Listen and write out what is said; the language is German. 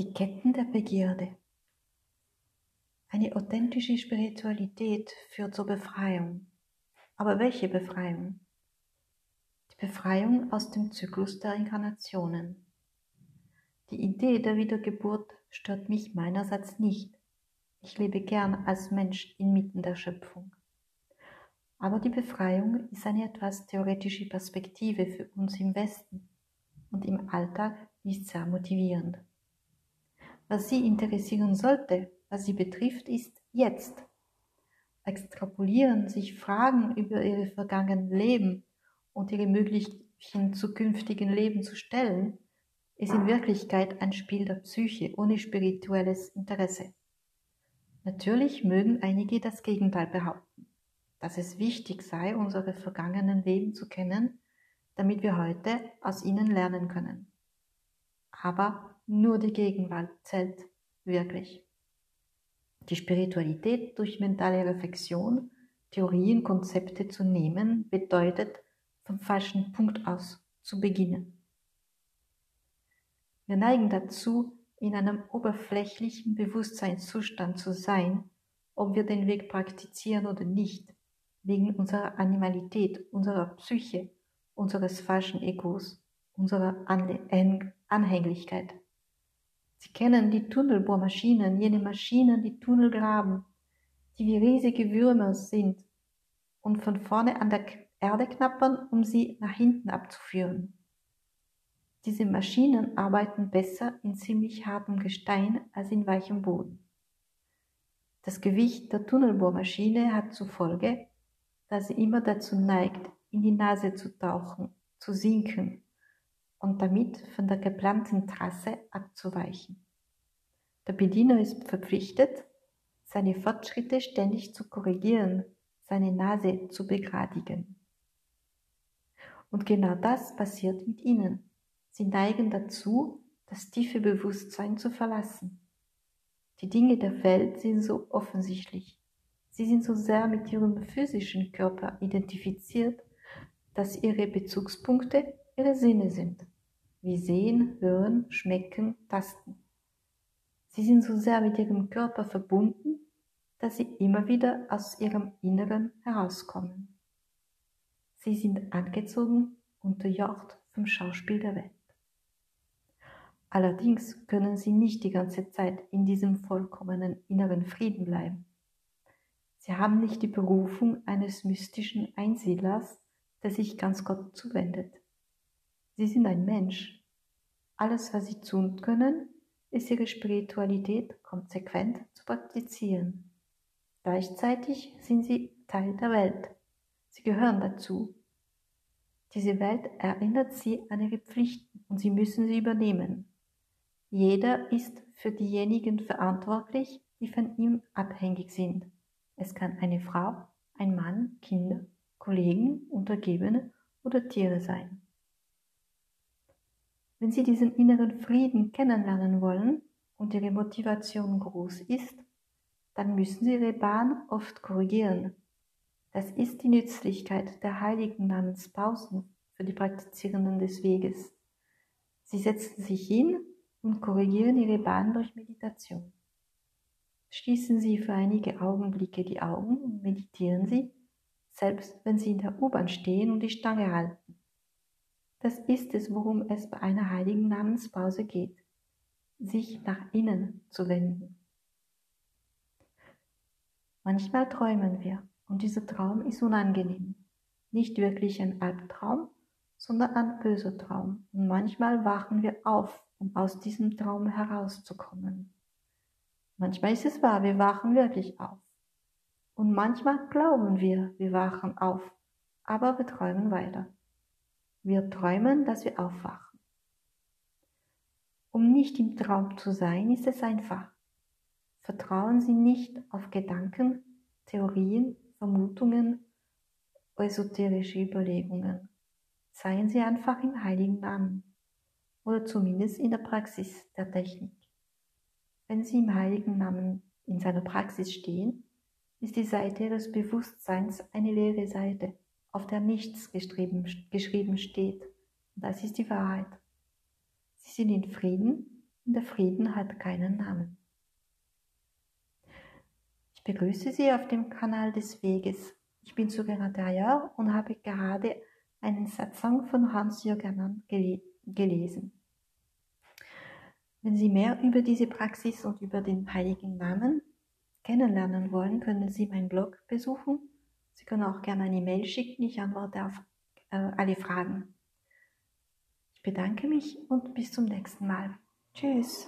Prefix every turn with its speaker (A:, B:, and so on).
A: Die Ketten der Begierde. Eine authentische Spiritualität führt zur Befreiung. Aber welche Befreiung? Die Befreiung aus dem Zyklus der Inkarnationen. Die Idee der Wiedergeburt stört mich meinerseits nicht. Ich lebe gern als Mensch inmitten der Schöpfung. Aber die Befreiung ist eine etwas theoretische Perspektive für uns im Westen und im Alltag nicht sehr motivierend. Was Sie interessieren sollte, was Sie betrifft, ist jetzt. Extrapolieren, sich Fragen über Ihre vergangenen Leben und Ihre möglichen zukünftigen Leben zu stellen, ist in Wirklichkeit ein Spiel der Psyche ohne spirituelles Interesse. Natürlich mögen einige das Gegenteil behaupten, dass es wichtig sei, unsere vergangenen Leben zu kennen, damit wir heute aus ihnen lernen können. Aber nur die Gegenwart zählt wirklich. Die Spiritualität durch mentale Reflexion, Theorien, Konzepte zu nehmen, bedeutet, vom falschen Punkt aus zu beginnen. Wir neigen dazu, in einem oberflächlichen Bewusstseinszustand zu sein, ob wir den Weg praktizieren oder nicht, wegen unserer Animalität, unserer Psyche, unseres falschen Egos, unserer Anhänglichkeit. Sie kennen die Tunnelbohrmaschinen, jene Maschinen, die Tunnel graben, die wie riesige Würmer sind und von vorne an der Erde knappern, um sie nach hinten abzuführen. Diese Maschinen arbeiten besser in ziemlich hartem Gestein als in weichem Boden. Das Gewicht der Tunnelbohrmaschine hat zur Folge, dass sie immer dazu neigt, in die Nase zu tauchen, zu sinken und damit von der geplanten Trasse abzuweichen. Der Bediener ist verpflichtet, seine Fortschritte ständig zu korrigieren, seine Nase zu begradigen. Und genau das passiert mit ihnen. Sie neigen dazu, das tiefe Bewusstsein zu verlassen. Die Dinge der Welt sind so offensichtlich. Sie sind so sehr mit ihrem physischen Körper identifiziert, dass ihre Bezugspunkte ihre Sinne sind wie Sehen, Hören, Schmecken, Tasten. Sie sind so sehr mit ihrem Körper verbunden, dass sie immer wieder aus ihrem Inneren herauskommen. Sie sind angezogen, unterjocht vom Schauspiel der Welt. Allerdings können sie nicht die ganze Zeit in diesem vollkommenen inneren Frieden bleiben. Sie haben nicht die Berufung eines mystischen Einsiedlers, der sich ganz Gott zuwendet. Sie sind ein Mensch. Alles, was sie tun können, ist ihre Spiritualität konsequent zu praktizieren. Gleichzeitig sind sie Teil der Welt. Sie gehören dazu. Diese Welt erinnert sie an ihre Pflichten und sie müssen sie übernehmen. Jeder ist für diejenigen verantwortlich, die von ihm abhängig sind. Es kann eine Frau, ein Mann, Kinder, Kollegen, Untergebene oder Tiere sein. Wenn Sie diesen inneren Frieden kennenlernen wollen und Ihre Motivation groß ist, dann müssen Sie Ihre Bahn oft korrigieren. Das ist die Nützlichkeit der heiligen Namenspausen für die Praktizierenden des Weges. Sie setzen sich hin und korrigieren Ihre Bahn durch Meditation. Schließen Sie für einige Augenblicke die Augen und meditieren Sie, selbst wenn Sie in der U-Bahn stehen und die Stange halten. Das ist es, worum es bei einer heiligen Namenspause geht, sich nach innen zu wenden. Manchmal träumen wir und dieser Traum ist unangenehm. Nicht wirklich ein Albtraum, sondern ein böser Traum. Und manchmal wachen wir auf, um aus diesem Traum herauszukommen. Manchmal ist es wahr, wir wachen wirklich auf. Und manchmal glauben wir, wir wachen auf, aber wir träumen weiter. Wir träumen, dass wir aufwachen. Um nicht im Traum zu sein, ist es einfach. Vertrauen Sie nicht auf Gedanken, Theorien, Vermutungen, esoterische Überlegungen. Seien Sie einfach im heiligen Namen oder zumindest in der Praxis der Technik. Wenn Sie im heiligen Namen in seiner Praxis stehen, ist die Seite Ihres Bewusstseins eine leere Seite auf der nichts geschrieben, steht. Und das ist die Wahrheit. Sie sind in Frieden und der Frieden hat keinen Namen. Ich begrüße Sie auf dem Kanal des Weges. Ich bin Sugerna Daya und habe gerade einen Satsang von Hans-Jürgen gele gelesen. Wenn Sie mehr über diese Praxis und über den Heiligen Namen kennenlernen wollen, können Sie meinen Blog besuchen. Sie können auch gerne eine Mail schicken. Ich antworte auf äh, alle Fragen. Ich bedanke mich und bis zum nächsten Mal. Tschüss.